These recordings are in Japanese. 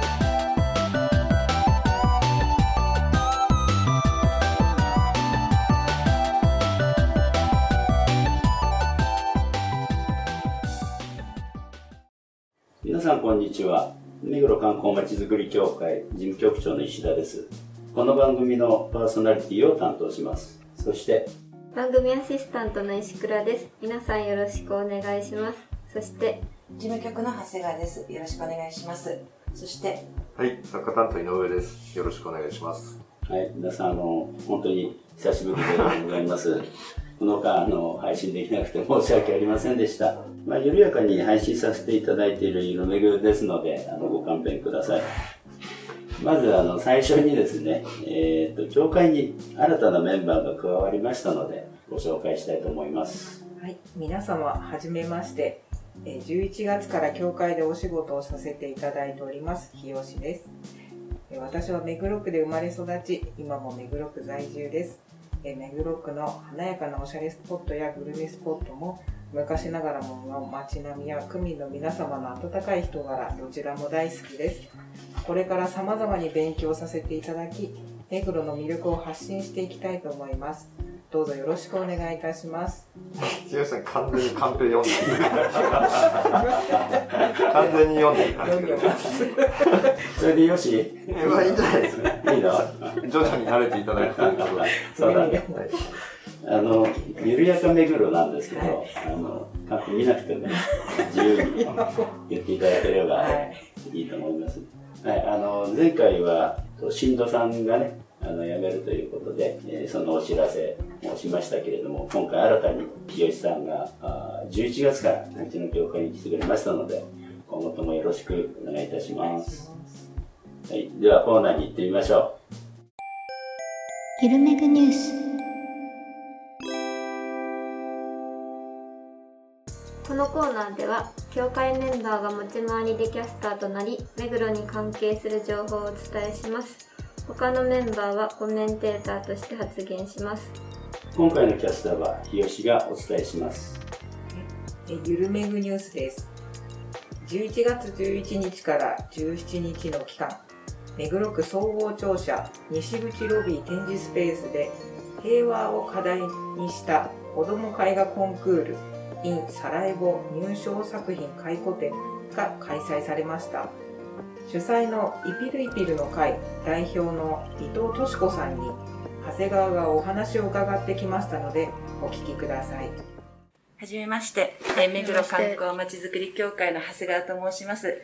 す。こんにちは目黒観光まちづくり協会事務局長の石田ですこの番組のパーソナリティを担当しますそして番組アシスタントの石倉です皆さんよろしくお願いしますそして事務局の長谷川です。よろしくお願いします。そして、はい、作家担当井上です。よろしくお願いします。はい皆さんあの本当に久しぶりでございますこの間あの配信できなくて申し訳ありませんでした、まあ、緩やかに配信させていただいている色めぐですのであのご勘弁くださいまずあの最初にですね、えー、と協会に新たなメンバーが加わりましたのでご紹介したいと思いますはい、皆様はじめまして。え11月から教会でお仕事をさせていただいております、日吉です。え私は目黒区で生まれ育ち、今も目黒区在住です。えー目黒区の華やかなおしゃれスポットやグルメスポットも、昔ながらもの街並みや区民の皆様の温かい人柄、どちらも大好きです。これから様々に勉強させていただき、目黒の魅力を発信していきたいと思います。どうぞよろしくお願いいたします。ひよしさん完全にカンペ読んでる。完全に読んでる感じ読んでます。それでよしえまあいいんじゃないですか。の徐々に慣れていただくということで。そうだねはいあの、緩やか目黒なんですけど、あの、カンペ見なくても自由に言っていただければはいいいと思います。はい、あの、前回は、新藤さんがね、あの、辞めるということで、えーそのお知らせをしましたけれども、今回新たに清志さんが、あー11月からうちの教会に来てくれましたので、今後ともよろしくお願いいたします。はい、ではコーナーに行ってみましょう。ゆるめぐニュース。このコーナーでは協会メンバーが持ち回りでキャスターとなり目黒に関係する情報をお伝えします。他のメンバーはコメンテーターとして発言します。今回のキャスターは日吉がお伝えします。えゆるめぐニュースです。11月11日から17日の期間目黒区総合庁舎西口ロビー展示スペースで平和を課題にした子ども絵画コンクール in サラエボ入賞作品回顧展が開催されました。主催のイピルイピルの会代表の伊藤敏子さんに長谷川がお話を伺ってきましたのでお聞きください。はじめまして、え目黒観光まちづくり協会の長谷川と申します。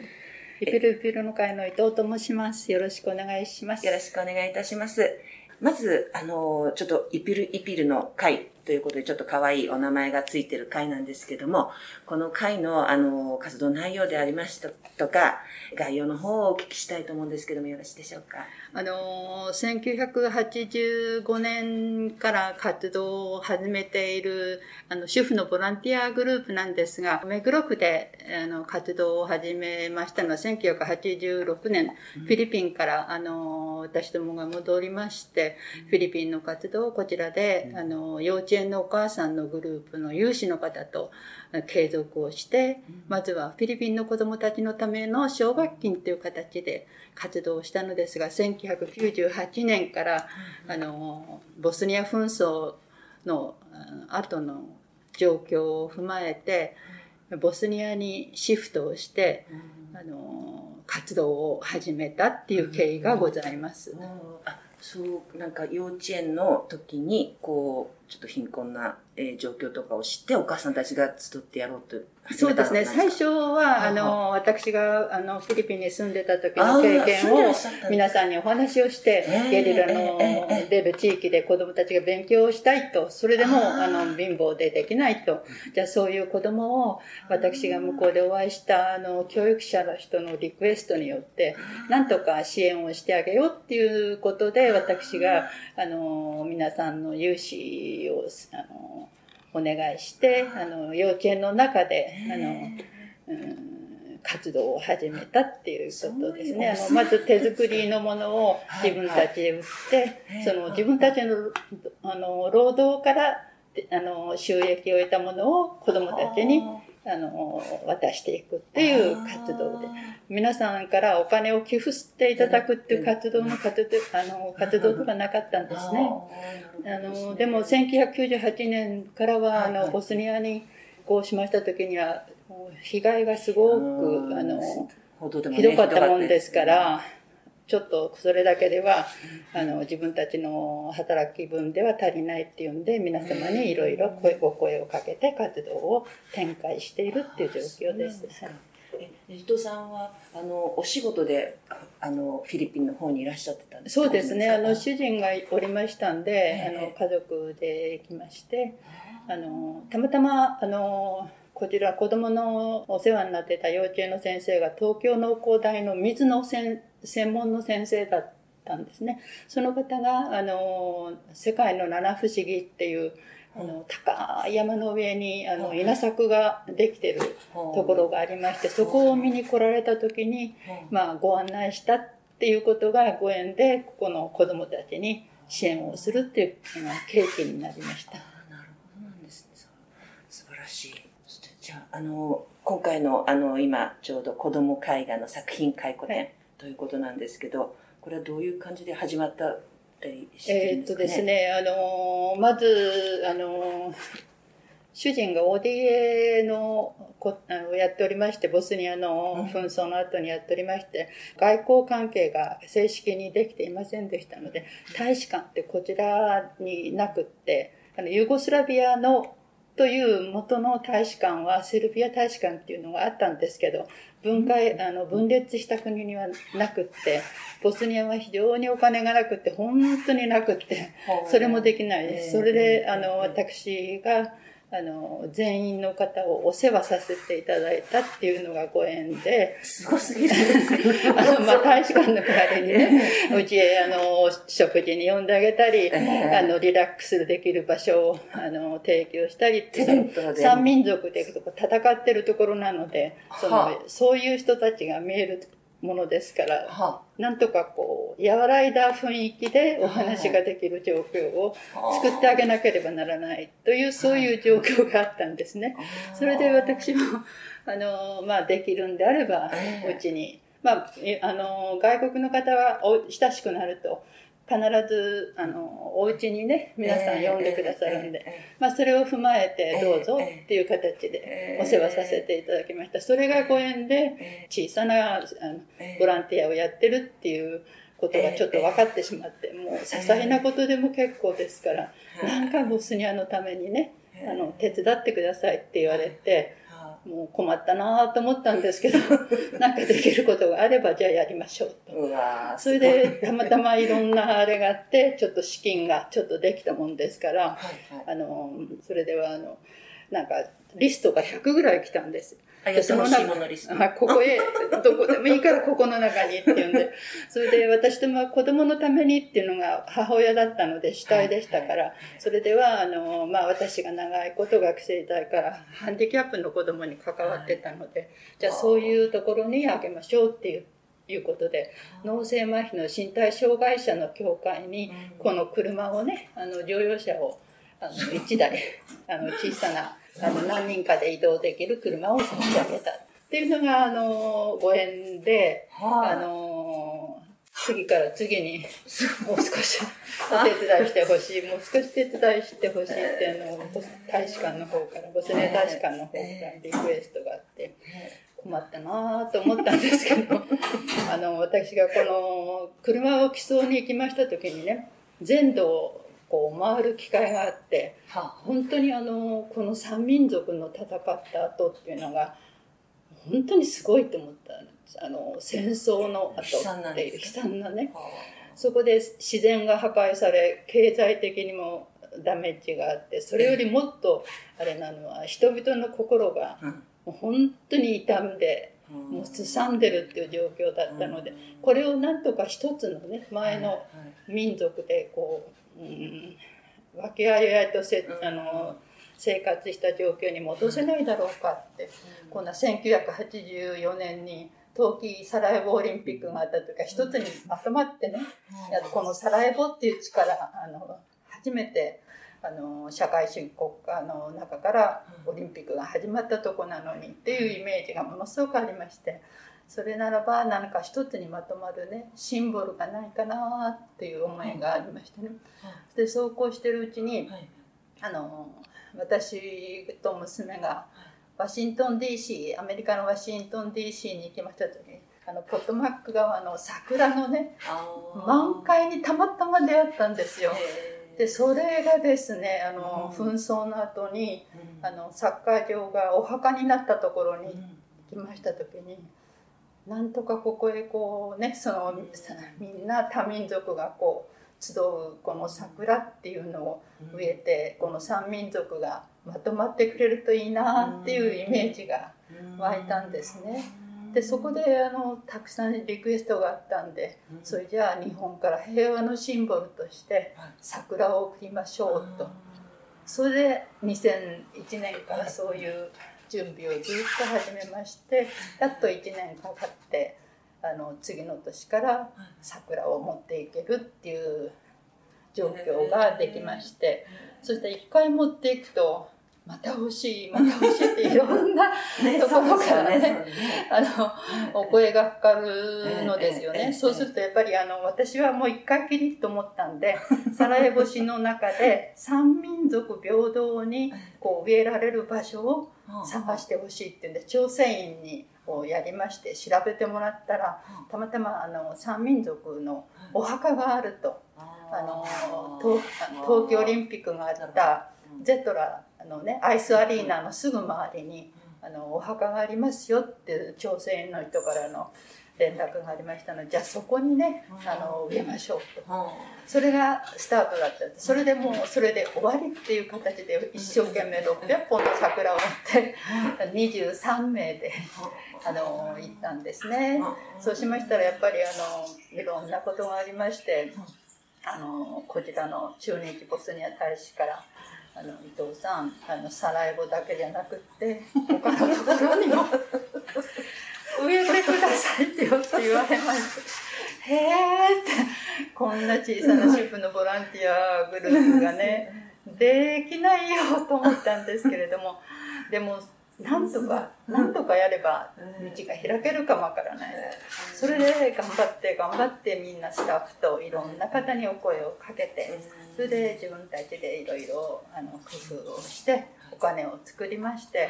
イピルイピルの会の伊藤と申します。よろしくお願いします。よろしくお願いいたします。まず、あのーちょっとイピルイピルの会ということで、ちょっと可愛いお名前がついてる会なんですけども、この会の、あのー活動内容でありましたとか、概要の方をお聞きしたいと思うんですけども、よろしいでしょうか？あのー、1985年から活動を始めているあの主婦のボランティアグループなんですが、目黒区であの活動を始めましたのは1986年、フィリピンからあのー私どもが戻りまして、フィリピンの活動をこちらで、あのー幼稚園のお母さんのグループの有志の方とあ継続をして、まずはフィリピンの子どもたちのための奨学金という形で活動をしたのですが1998年からあのボスニア紛争の後の状況を踏まえてボスニアにシフトをしてあの活動を始めたっていう経緯がございます。あそうなんか幼稚園の時にこうちょっと貧困な、えー状況とかを知ってお母さんたちが集ってやろうとそうですね。最初は、あはの、私が、あの、フィリピンに住んでた時の経験を皆さんにお話をして、えーゲリラの出る地域で子供たちが勉強をしたいと、それでも、あの、貧乏でできないと。じゃあそういう子供を、私が向こうでお会いした、あの、教育者の人のリクエストによって、なんとか支援をしてあげようっていうことで、私が、あの、皆さんの融資を、あの、お願いして、あの、幼稚園の中で、あの、うん活動を始めたっていうことですね。あのまず手作りのものを自分たちで売って、はいその自分たちのあの労働からであの収益を得たものを子どもたちにあの渡していくっていう活動で。皆さんからお金を寄付していただくっていう活動の活動あの活動ではなかったんですね。あのでも1998年からはあのボスニアにこうしました時には被害がすごくあのひどかったもんですからちょっとそれだけではあの自分たちの働き分では足りないっていうんで皆様にいろいろ声ご声をかけて活動を展開しているっていう状況です。え伊藤さんはあのお仕事であのフィリピンの方にいらっしゃってたんですか？そうですね。あのえ主人がおりましたんで、ええ。あの家族で行きまして、あのたまたまあのこちら子供のお世話になってた幼稚園の先生が東京農工大の水の専専門の先生だったんですね。その方があの世界の七不思議っていうあの高い山の上にあの稲作ができてるところがありまして、そこを見に来られた時に。まあ、ご案内したっていうことがご縁でここの子どもたちに支援をするっていうあの契機になりました。なるほどなんですね。そう素晴らしい。じゃあ、あの、今回の、あの、今、ちょうど子供絵画の作品回顧展、はいということなんですけど、これはどういう感じで始まったりしてるえーっとんですかね？ですね、あのまず、あの主人が ODA のこあのやっておりまして、ボスニアの紛争の後にやっておりまして、外交関係が正式にできていませんでしたので、大使館ってこちらになくって、あのユーゴスラビアのという元の大使館はセルビア大使館っていうのがあったんですけど、分解、あの分裂した国にはなくって、ボスニアは非常にお金がなくって、本当になくって、それもできない。です。それで、あの、私が、あの、全員の方をお世話させていただいたっていうのがご縁で、すごすぎる。す。あの、まあ、大使館の代わりにね、うちへ、あの、食事に呼んであげたり、えあの、リラックスできる場所を、あの、提供したりって、三民族で戦ってるところなので、そはの、そういう人たちが見えるものですから、はなんとかこう、和らいだ雰囲気でお話ができる状況を作ってあげなければならないという、そういう状況があったんですね。それで私も、あの、まあ、できるんであればえ、え。うちに、まあ、えあの、外国の方はお親しくなると、必ず、あの、お家にね、皆さん呼んでくださるんで、まあ、それを踏まえて、どうぞっていう形でお世話させていただきました。それがご縁で、小さなあのボランティアをやってるっていうことがちょっと分かってしまって、もう些細なことでも結構ですから、なんかボスニアのためにね、あの、手伝ってくださいって言われて、もう困ったなと思ったんですけど、なんかできることがあればじゃあやりましょうと。うそれでたまたまいろんなあれがあって、ちょっと資金がちょっとできたもんですから、はいはいあの、それではあの、なんかリストが100ぐらい来たんです。あやってほしいものリスト。はい、ここへ、どこでもいいからここの中にっていうんで、それで私どもは子供のためにっていうのが母親だったので主体でしたから、それでは、あの、まあ私が長いこと学生時代からハンディキャップの子供に関わってたので、じゃあそういうところにあげましょうっていう。いうことで脳性麻痺の身体障害者の協会にこの車をねあの乗用車をあの1台あの小さなあの何人かで移動できる車を差し上げたっていうのがあのご縁で、はいあの次から次にもう少しお手伝いしてほしいもう少し手伝いしてほしいっていうのを大使館の方からボスニア大使館の方からリクエストがあって。困ったなぁと思ったんですけど あの私がこの車を寄贈に行きました時にね全土をこう回る機会があって本当にあのこの三民族の戦った後っていうのが本当にすごいと思ったんです。あの戦争の後悲惨なんっていう悲惨なね。そこで自然が破壊され経済的にもダメージがあってそれよりもっとあれなのは人々の心がうん。もう本当に傷んでもうすさんでるっていう状況だったのでこれをなんとか一つのね前の民族でこう、うん、分け合い合いとせ、あの生活した状況に戻せないだろうかって、こんな1984年に冬季サラエボオリンピックがあった時は一つにまとまってね、やっとこのサラエボっていう地からあの初めてあの社会主義国家の中からオリンピックが始まったとこなのにっていうイメージがものすごくありましてそれならば何か一つにまとまるねシンボルがないかなっていう思いがありましてね。でそうこうしてるうちにあの私と娘がワシントン DC アメリカのワシントン DC に行きました時にあのポットマック川の桜のね満開にたまたま出会ったんですよ。でそれがですねあの、紛争の後にあのサッカー場がお墓になったところに行きました時になんとかここへこうねそのさみんな多民族がこう集うこの桜っていうのを植えてこの三民族がまとまってくれるといいなっていうイメージが湧いたんですね。でそこであのたくさんリクエストがあったんでそれじゃあ日本から平和のシンボルとして桜を送りましょうと。それで2001年からそういう準備をずっと始めましてやっと1年かかってあの次の年から桜を持っていけるっていう状況ができましてそして1回持っていくとまた欲しいまた欲しいっていろんなところからね。あのお声がかかるのですよね。そうするとやっぱりあの私はもう一回きりと思ったんで、サラエボ市の中で三民族平等にこう植えられる場所を探してほしいっていうんで、調整員にをやりまして調べてもらったら、たまたまあの三民族のお墓があると。あの東東京オリンピックがあったゼトラのねアイスアリーナのすぐ周りにあのお墓がありますよっていう調整員の人からの連絡がありましたのでじゃあそこにねあの植えましょうと。それがスタートだったそれでもうそれで終わりっていう形で一生懸命600本の桜を持って23名であの行ったんですね。そうしましたらやっぱりあのいろんなことがありましてあのこちらの駐日ボスニア大使からあの伊藤さんあのサラエボだけじゃなくって他のところにも植えてくださいってよって言われましたへえってこんな小さな主婦のボランティアグループがねできないよと思ったんですけれどもでもなんとか、なんとかやれば道が開けるかもわからない。それで頑張って頑張ってみんなスタッフといろんな方にお声をかけて、それで自分たちでいろいろあの工夫をしてお金を作りまして、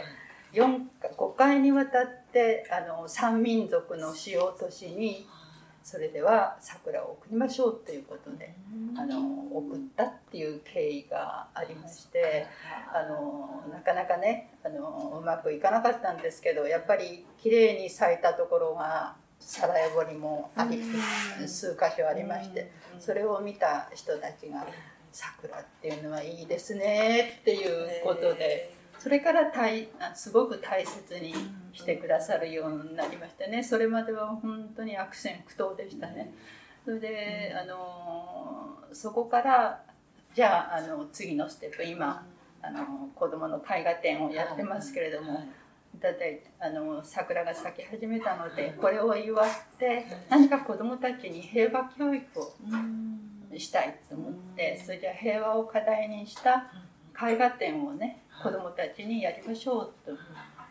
4か5回にわたってあの三民族の主要都市にそれでは桜を送りましょうということであの送ったっていう経緯がありましてあのなかなかねあのうまくいかなかったんですけどやっぱり綺麗に咲いたところがサラエボにもあり数箇所ありましてそれを見た人たちが「桜っていうのはいいですね」っていうことで。それから大すごく大切にしてくださるようになりましてね。それまでは本当に悪戦苦闘でしたね。それであのそこからじゃああの次のステップ今あの子どもの絵画展をやってますけれどもだってあの桜が咲き始めたのでこれを祝って何か子どもたちに平和教育をしたいと思ってそれじゃあ平和を課題にした絵画展をね子どもたちにやりましょうと。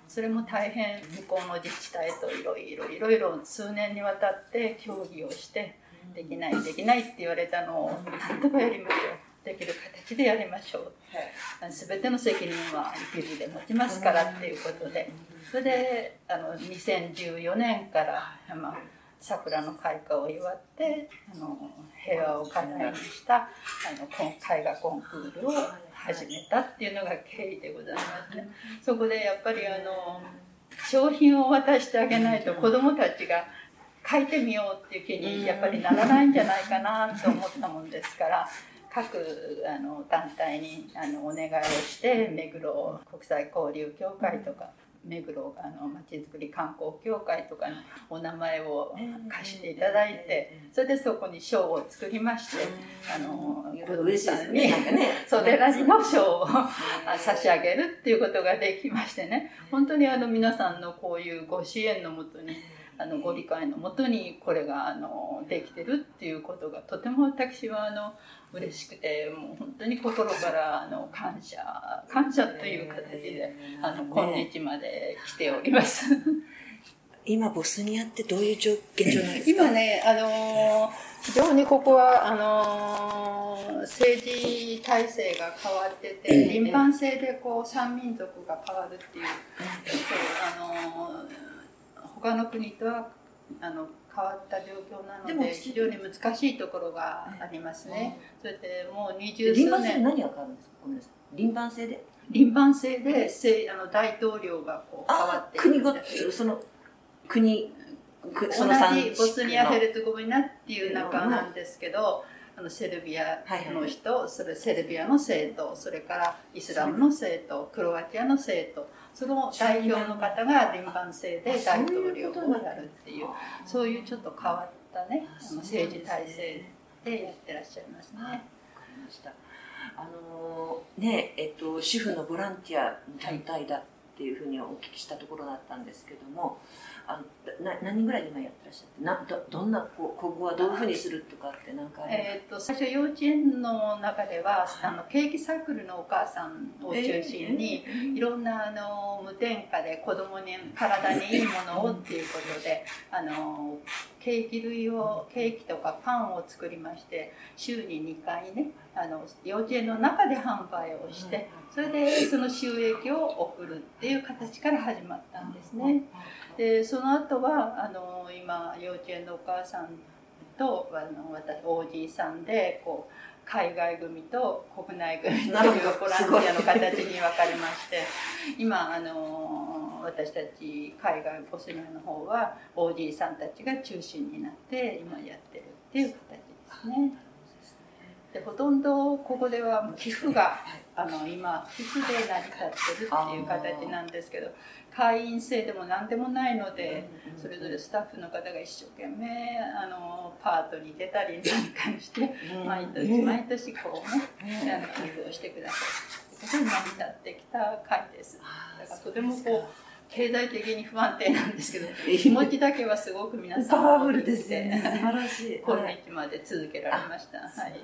それも大変向こうの自治体といろいろいろいろ数年にわたって協議をしてできないできないって言われたのをなんとかやりましょう。できる形でやりましょう。全ての責任はイピルで持ちますからっていうことで。それであの2014年から、まあ、桜の開花を祝ってあの平和を課題にしたあの絵画コンクールを始めたっていうのが経緯でございますね。そこでやっぱりあの商品を渡してあげないと子どもたちが書いてみようっていう気にやっぱりならないんじゃないかなと思ったもんですから各あの団体にあのお願いをして目黒国際交流協会とか目黒あのまちづくり観光協会とかにお名前を貸していただいてそれでそこに賞を作りましてあの嬉しいですね。なんかね。それらしの賞を差し上げるっていうことができましてね本当にあの皆さんのこういうご支援のもとにあのご理解のもとにこれがあのできてるっていうことがとても私はあの嬉しくてもう本当に心からあの感謝感謝という形であの今日まで来ております。今ボスニアってどういう状現状なんですか？今ね、あの非常にここはあの政治体制が変わってて、輪番制でこう三民族が変わるっていう、そうあの他の国とはあの変わった状況なので非常に難しいところがありますね。それでもう二十数年。何が変わるんですか？ごめんなさい。輪番制で？輪番制でせあの大統領がこう変わって国ごと、その国、その三じボスニア・ヘルツェゴビナっていう中なんですけど、あのセルビアの人、それセルビアの政党、それからイスラムの政党、クロアチアの政党、その代表の方が輪番制で大統領をやるっていう、そういうちょっと変わったね、あの政治体制でやってらっしゃいますね。わかりました。あのーねえっと主婦のボランティアの団体だっていうふうにお聞きしたところだったんですけども、あのな何人ぐらい今やってらっしゃって、などどんなこう今後はどういうふうにするとかってなんかえー、と最初幼稚園の中ではあのケーキサークルのお母さんを中心に、いろんなあの無添加で子供に体にいいものをっていうことであのケーキ類をケーキとかパンを作りまして週に2回ねあの幼稚園の中で販売をしてそれでその収益を送るっていう形から始まったんですね。でその後はあの今幼稚園のお母さんとあの私おじいさんでこう海外組と国内組というボランティアの形に分かれまして今あの私たち海外ボスニアの方はおじいさんたちが中心になって今やってるっていう形ですね。でほとんどここでは寄付があの今寄付で成り立ってるっていう形なんですけど会員制でも何でもないのでそれぞれスタッフの方が一生懸命あのパートに出たりなんかして毎年毎年こうねあの寄付をしてくださるということに成り立ってきた会です。だからとてもこう経済的に不安定なんですけど気持ちだけはすごく皆さんパワフルですよね。素晴らしい。今日まで続けられました。はい。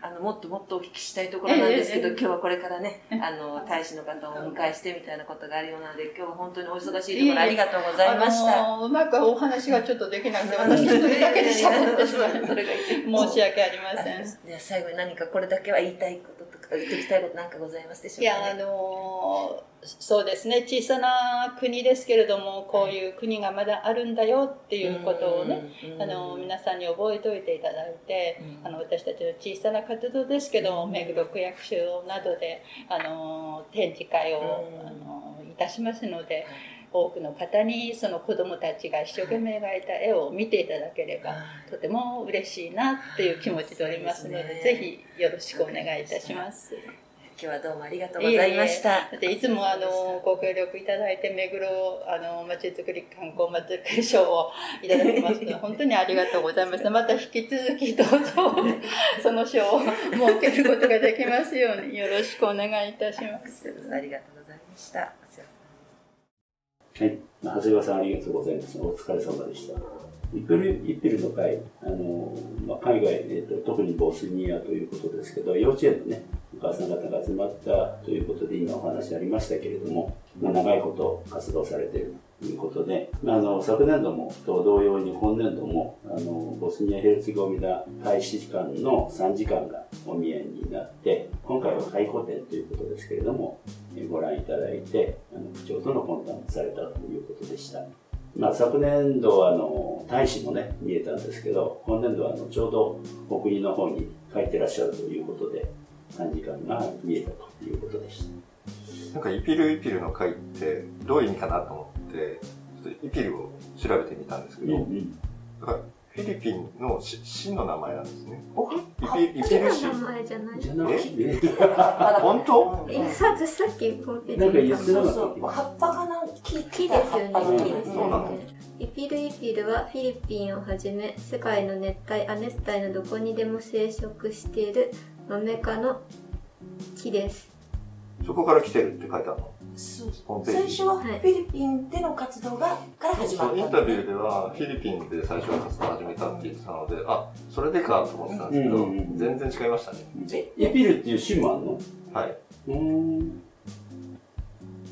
あのもっともっとお聞きしたいところなんですけど、ええ今日はこれからね、あの大使の方をお迎えしてみたいなことがあるようなので、今日は本当にお忙しいところありがとうございました。あのーうまくお話がちょっとできなくて、私一人だけで喋ってしまう。それが一番申し訳ありません。では最後に何かこれだけは言いたいこと言っておきたいことなんかございますでしょいうや、あか、ね、のーそうですね、小さな国ですけれども、こういう国がまだあるんだよっていうことをね、うんあの皆さんに覚えておいていただいて、あの私たちの小さな活動ですけども、目黒区役所などであの展示会を、うん。あのいたしますので、多くの方にその子どもたちが一生懸命描いた絵を見ていただければ、とても嬉しいなっていう気持ちでおりますので、ねぜひよろしくお願いいたします。今日はどうもありがとうございました。いえいえでいつもあのご協力いただいて目黒あのまちづくり観光まちづくり賞をいただきますので本当にありがとうございます。また引き続きどうぞその賞を設けることができますようによろしくお願いいたします。ありがとうございました。はい。長谷川さんありがとうございます。お疲れ様でした。イピルイピルの会、あのまあ、海外、えーと、特にボスニアということですけど、幼稚園のね、お母さん方が集まったということで、今お話ありましたけれども、まあ、長いこと活動されているということで、まあ、あの昨年度もと同様に今年度もあのボスニア・ヘルツェゴビナ大使館の3時間がお見えになって、今回は回顧展ということですけれども、ご覧いただいて、あの区長との懇談をされたということでした。まあ、昨年度はあの大使もね見えたんですけど今年度はあのちょうどお国の方に帰ってらっしゃるということで3時間が見えたということでしたなんかイピルイピルの会ってどういう意味かなと思ってちょっとイピルを調べてみたんですけど、うんだからフィリピンの市市の名前なんですね。僕イピイピル市？名前じゃないじゃなくて本当？えさ私さっきコンピューそうそう葉っぱがなん木木ですよね木ですそうなの。よねイピルイピルはフィリピンをはじめ世界の熱帯亜熱帯のどこにでも生息しているマメ科の木です。そこから来てるって書いてあるの？そう。最初はフィリピンでの活動がから始まった。そうインタビューではフィリピンで最初は活動を始めたって言ってたのであそれでかと思ってたんですけど、うんうんうん。全然違いましたね。えエピルっていう種もあんの？はい。うーん。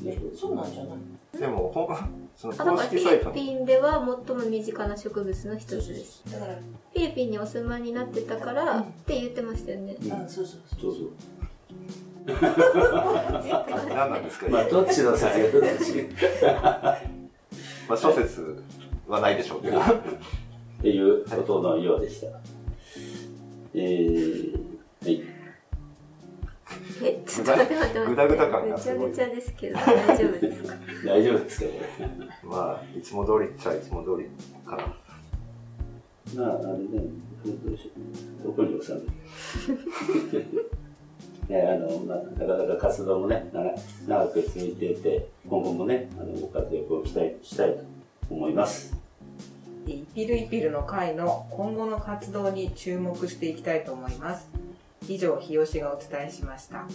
えそうなんじゃない？でもほん そのあだ公からフィリピンでは最も身近な植物の一つです。だからフィリピンにお住まいになってたからって言ってましたよね。うん。そうそう。そうそう。何なんですか、まあ、どっちの説がどっち？まあ、諸説はないでしょうけど。っていうことのようでした。えー、はい。えちょっと待って待って待って。ぐだぐだ感がぐちゃすごい。ぐちゃですけど大丈夫ですか？大丈夫ですかこまあいつも通りっちゃいつも通りかな。れ。まあ、あれね、どうしよう。どこに収める？ね、あの、まあ、なかなか活動もね、長長く続いていて、今後もね、あの、ご活躍を期待したいと思います。イピルイピルの会の今後の活動に注目していきたいと思います。以上、日吉がお伝えしました。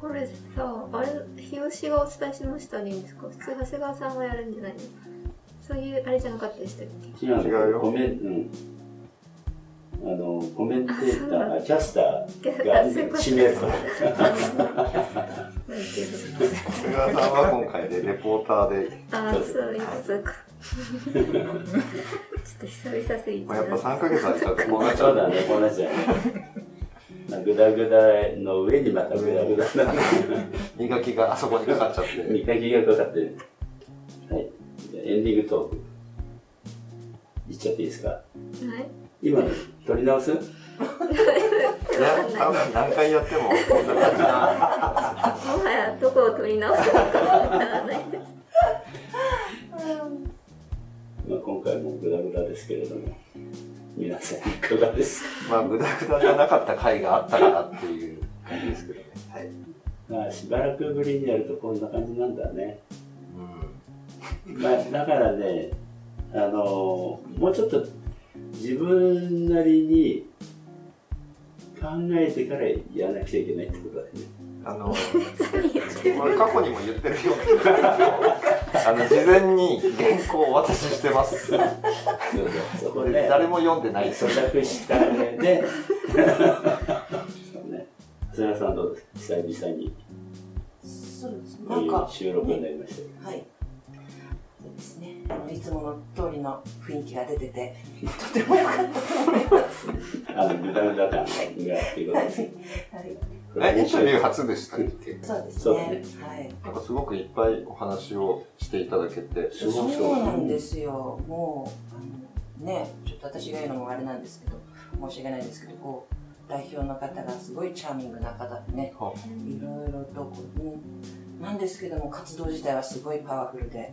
これさあれ日吉がお伝えしましたでいいんですか普通長谷川さんがやるんじゃないの？そういうあれじゃなかったでしたっけ？違う違うよコメンうん。あの、コメンテーター、キャスターが指名する。なんていう菅川さんは今回でレポーターで、のああそういうことかちょっと久々すぎてまあ、やっぱ3ヶ月空いちゃうとこうなっちゃそううだね、こうなっちゃう。まあグダグダの上にまたグダグダな磨きがあそこにかかっちゃって見かけがかかってる。はい。エンディングトーク。いっちゃっていいですか？はい今の取り直す？何回やってもこんな感じなもはやどこを取り直すのかわからないです。まあ、今回もグダグダですけれども、皆さんいかがです？まあグダグダじゃなかった回があったかなっていう感じですけどね。はい。まあ、しばらくぶりにやるとこんな感じなんだね。うまあ、だからね、あのもうちょっと自分なりに考えてからやらなくちゃいけないってことだよね。んあの これ過去にも言ってるよ。う にあの事前に原稿をお渡ししてます。そこで誰も読んでないです。咀嚼した上で、そうね。菅さんどうですか？久々に。そうですこういうなんか収録になりましたけど。はいそうですね。あのいつもの通りの雰囲気が出ててとても良かったと思います。あの、グダグダ感がっていうことです。はい。えインタビュー初でしたっけ？そうですね。はい。なんかすごくいっぱいお話をしていただけてそうそうなんですよ。もう、あの、ね、ちょっと私が言うのもあれなんですけど、申し訳ないんですけど、こう、代表の方がすごいチャーミングな方でね、いろいろとこう、うんなんですけども、活動自体はすごいパワフルで、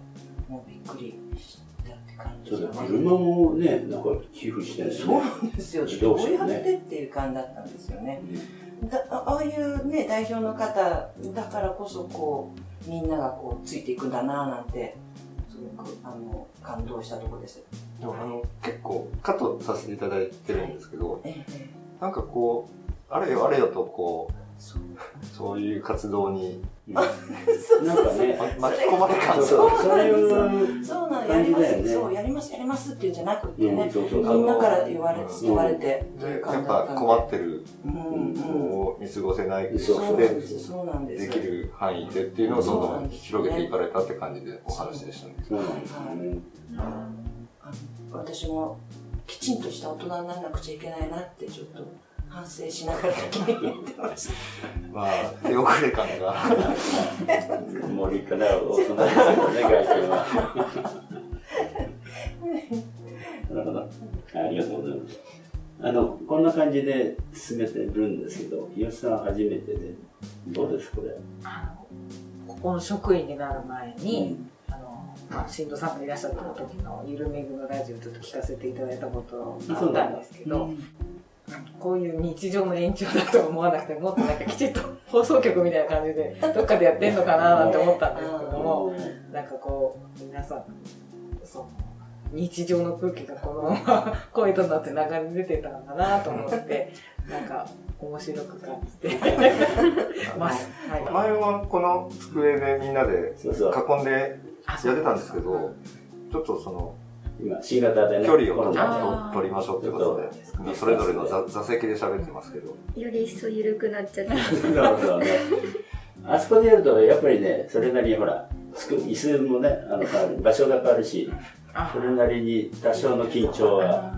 もうびっくりしたって感じそうだですよね。車もね、なんか寄付してるそうね。なんですよ。自動車ねどうやってっていう感じだったんですよね。だあああいうね、代表の方だからこそ、こう、みんながこう、ついていくんだなぁなんて、すごく、あの、感動したところです。でもあの結構カットさせていただいてるんですけどええ、なんかこうあれよあれよとこそう。う。そういう活動に。うんなんかね、ま巻き込まれ感そうがそう、そういうそうなの、やります、感じだよねそう、やります、やりますっていうんじゃなくてね、うんそうそう。みんなから言われ、うん。伝われて、で。やっぱ困ってる。のを見過ごせない。でそうそうなんでです、できる範囲でっていうのをどんどん広げていかれたって感じでお話でしたね。私もきちんとした大人にならなくちゃいけないなってちょっと反省しながら聞いてました。まあ手遅れ感が。森から大人ですよね、外見は。なるほど。ありがとうございます。あの、こんな感じで進めてるんです。けど、日吉さん初めてで、どうです。これ。あのここの職員になる前に、あの、まあ、新藤さんがいらっしゃった時のゆるめぐのラジオちょっと聞かせていただいたことがあったんです。けど、こういう日常の延長だと思わなくて、もっとなんかきちっと放送局みたいな感じで、どっかでやってんのかななんて思ったんですけども、なんかこう、皆さん、その、日常の空気がこのまま声となって流れ出てたんだなと思って、なんか面白く感じて ます。はい。前はこの机でみんなで。囲んでやってたんですけど、ちょっとその、今、新型でね、距離を取りましょうってことで、それぞれの座座席で喋ってますけど、より一層緩くなっちゃって。で。なるほどね。あそこでやると、やっぱりね、それなりにほら、つく椅子もね、あの変わる場所が変わるし、それなりに多少の緊張は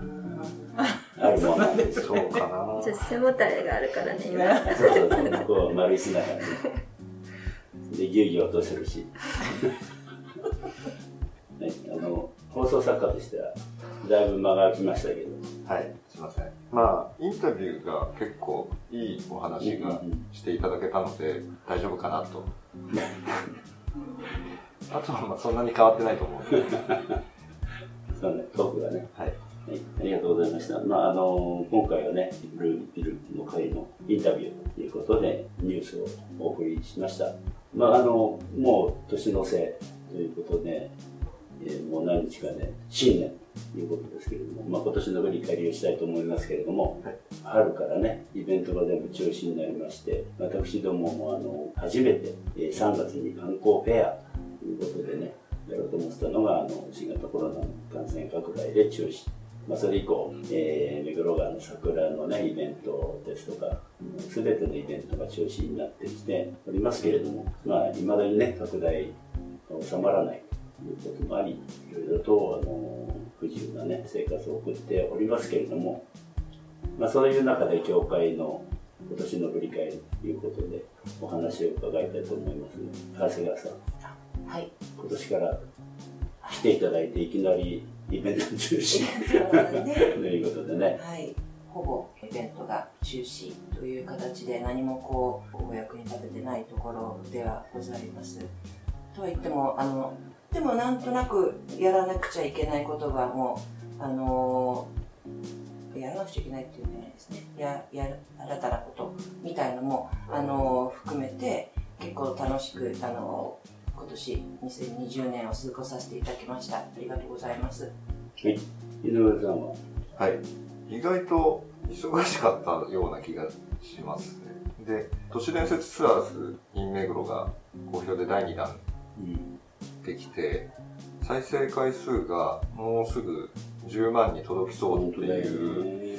あるもんなんで。そうかなちょっと背もたれがあるからね、今。そうそうそう、こう丸椅子だからね。で、ぎゅうぎゅう音するし。ね、あの、放送作家としては、だいぶ間が空きましたけど。はい、すいません。まあ、インタビューが結構いいお話がしていただけたので、大丈夫かなと。あとはまあそんなに変わってないと思うんで。そうね、トークがね。はい。はい、ありがとうございました。まあ、あの、今回はね、ブルービルの会のインタビューということで、ニュースをお送りしました。まあ、あの、もう年の瀬ということで、えーもう何日かね、新年ということですけれども、まあ、今年の振り返りをしたいと思いますけれども、はい春からね、イベントが全部中止になりまして、私どももあの、初めて、えー3月に観光フェアということでね、やろうと思ってたのが、あの、新型コロナの感染拡大で中止。まあ、それ以降、えー目黒川の桜のね、イベントですとか、すべてのイベントが中止になってきておりますけれども、まあ、未だにね、拡大が収まらないということもあり、いろいろと、あの、不自由なね、生活を送っておりますけれども、まあ、そういう中で教会の今年の振り返りということで、お話を伺いたいと思います。長谷川さん、はい。今年から来ていただいて、いきなりイベント中止ね ということでね、はい。ほぼイベントが中止という形で何もこう、お役に立ててないところではございます。とは言っても、あの、でもなんとなくやらなくちゃいけないことがもう、あのやらなくちゃいけないっていうんじゃないですね。や、やる、新たなことみたいのも、あの含めて、結構楽しく、あの今年2020年を過ごさせていただきました。ありがとうございます。はい、井上さんは、はい。意外と忙しかったような気がしますね。で、都市伝説ツアーズ in 目黒が好評で第2弾うん、できて、再生回数がもうすぐ10万に届きそうっていう、ね。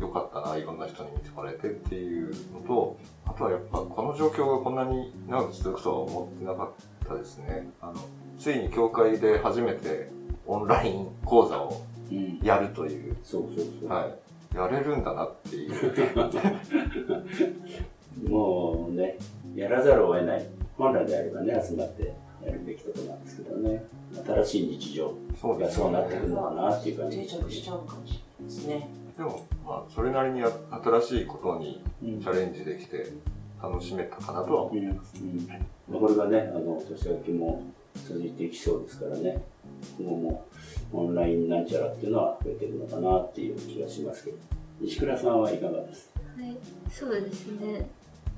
よかったな、いろんな人に見てもらえてっていうのと、あとはやっぱこの状況がこんなに長く続くとは思ってなかったですね。あの、ついに教会で初めてオンライン講座をうん、やるという、そうそうそう。はい。やれるんだなっていう。もうね、やらざるを得ない。本来であればね、集まってやるべきことなんですけどね。新しい日常そうですがそうなってくるのかなっていう感じ。定です着しちゃうかもしれないですね。でも、まあ、それなりにあ新しいことにうん。チャレンジできて楽しめたかなとは思うんうん。まあこれがね、あの、年明けも続いていきそうですからね、今後もオンラインなんちゃらっていうのは増えてるのかなっていう気がしますけど、西倉さんはいかがです？かはい、そうですね。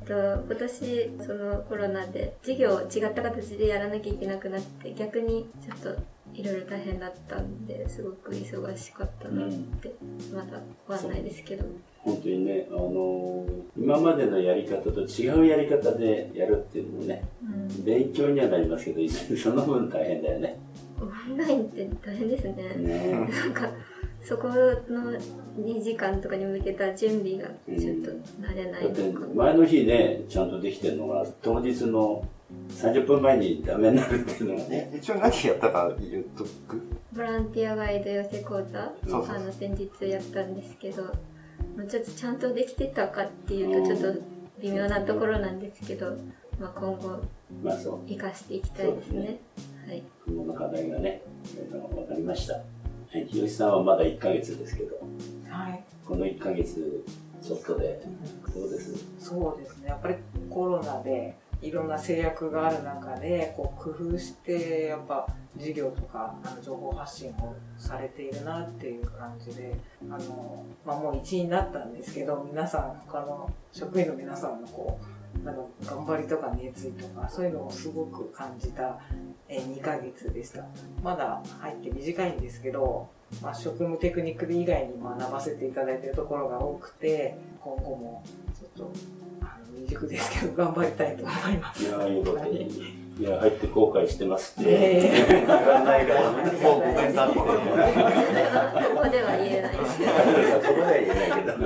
と今年そのコロナで授業を違った形でやらなきゃいけなくなって逆にちょっといろいろ大変だったんですごく忙しかったなって、まだわかんないですけど本当にね、あの今までのやり方と違うやり方でやるっていうのもね、うん勉強にはなりますけど、その分大変だよね。オンラインって大変ですね。ねなんかそこの2時間とかに向けた準備がちょっと慣れないとか、前の日ね、ちゃんとできてるのが、当日の30分前にダメになるっていうのがね、う。一応何やったか言っとく。ボランティアガイド寄せ講座。あの先日やったん。ですけど、まあ、ちょっとちゃんとできてたかっていうとちょっと微妙なところなんですけど、まあ、今後生かしていきたいですね。はい、今後の課題がね、分かりました。はい、日吉さんはまだ1ヶ月ですけど、はい。この1ヶ月ちょっとで、どうです？そうですね。やっぱりコロナでいろんな制約がある中でこう工夫してやっぱ事業とかあの情報発信をされているなっていう感じであの、まあ、もう一員になったんですけど皆さん他の職員の皆さんのこうなんか頑張りとか熱意とかそういうのをすごく感じたえ2ヶ月でしたまだ入って短いんですけど、まあ、職務テクニック以外に学ばせていただいているところが多くて今後もちょっとあの未熟ですけど頑張りたいと思いますいやー、よかったです。いや、入って後悔してますって。ええ言わないからね。もうごめんなさいここでは言えないです よ。そこでは言えないけど。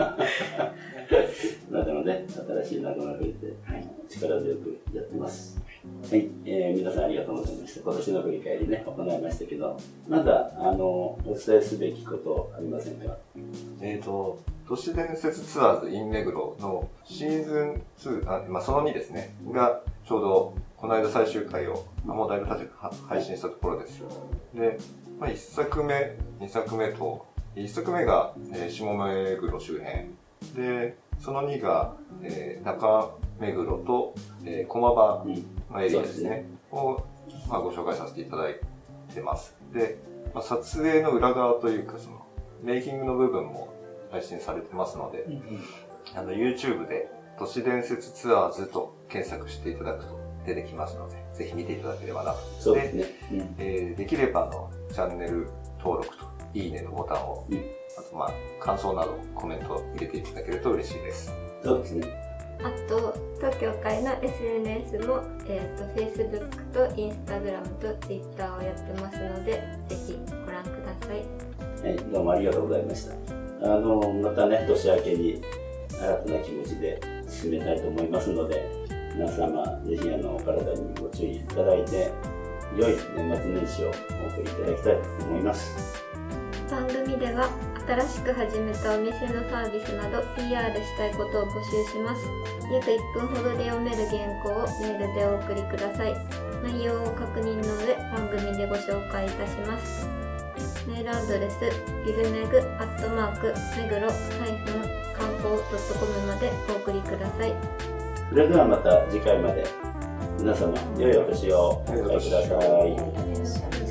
まあでもね、新しい仲間が増えて、はい、力強くやってます。はい、えー皆さんありがとうございました。今年の振り返りね、行いましたけど、まだ、あの、お伝えすべきことありませんか？えーと、都市伝説ツアーズ in 目黒のシーズン2、あまあ、その2ですね、がちょうどこの間最終回を、あもうだいぶ経て配信したところです。で、まあ、1作目、2作目と、1作目が、えー下目黒周辺。で、その2が、えー中目黒と、えー駒場うん。まあエリアですそうですね。を、まあ、ご紹介させていただいてます。で、まあ、撮影の裏側というか、その、メイキングの部分も配信されてますので、あの、YouTube で、都市伝説ツアーズと検索していただくと出てきますので、ぜひ見ていただければなと。そうですね。うんえーできれば、あの、チャンネル登録と、いいねのボタンを、うんあと、まあ、感想などコメントを入れていただけると嬉しいです。そうですね。あと、東京会の SNS も、えっ、と、Facebook と Instagram と Twitter をやってますので、ぜひご覧ください。はい、どうもありがとうございました。あの、またね、年明けに新たな気持ちで進めたいと思いますので、皆様、ぜひあの、お体にご注意いただいて、良い年末年始をお送りいただきたいと思います。番組では新しく始めたお店のサービスなど PR したいことを募集します。約1分ほどで読める原稿をメールでお送りください。内容を確認の上番組でご紹介いたします。メールアドレスビルメグアットマーク目黒観光 .com までお送りください。それではまた次回まで。皆様、良いお年を。お迎えください。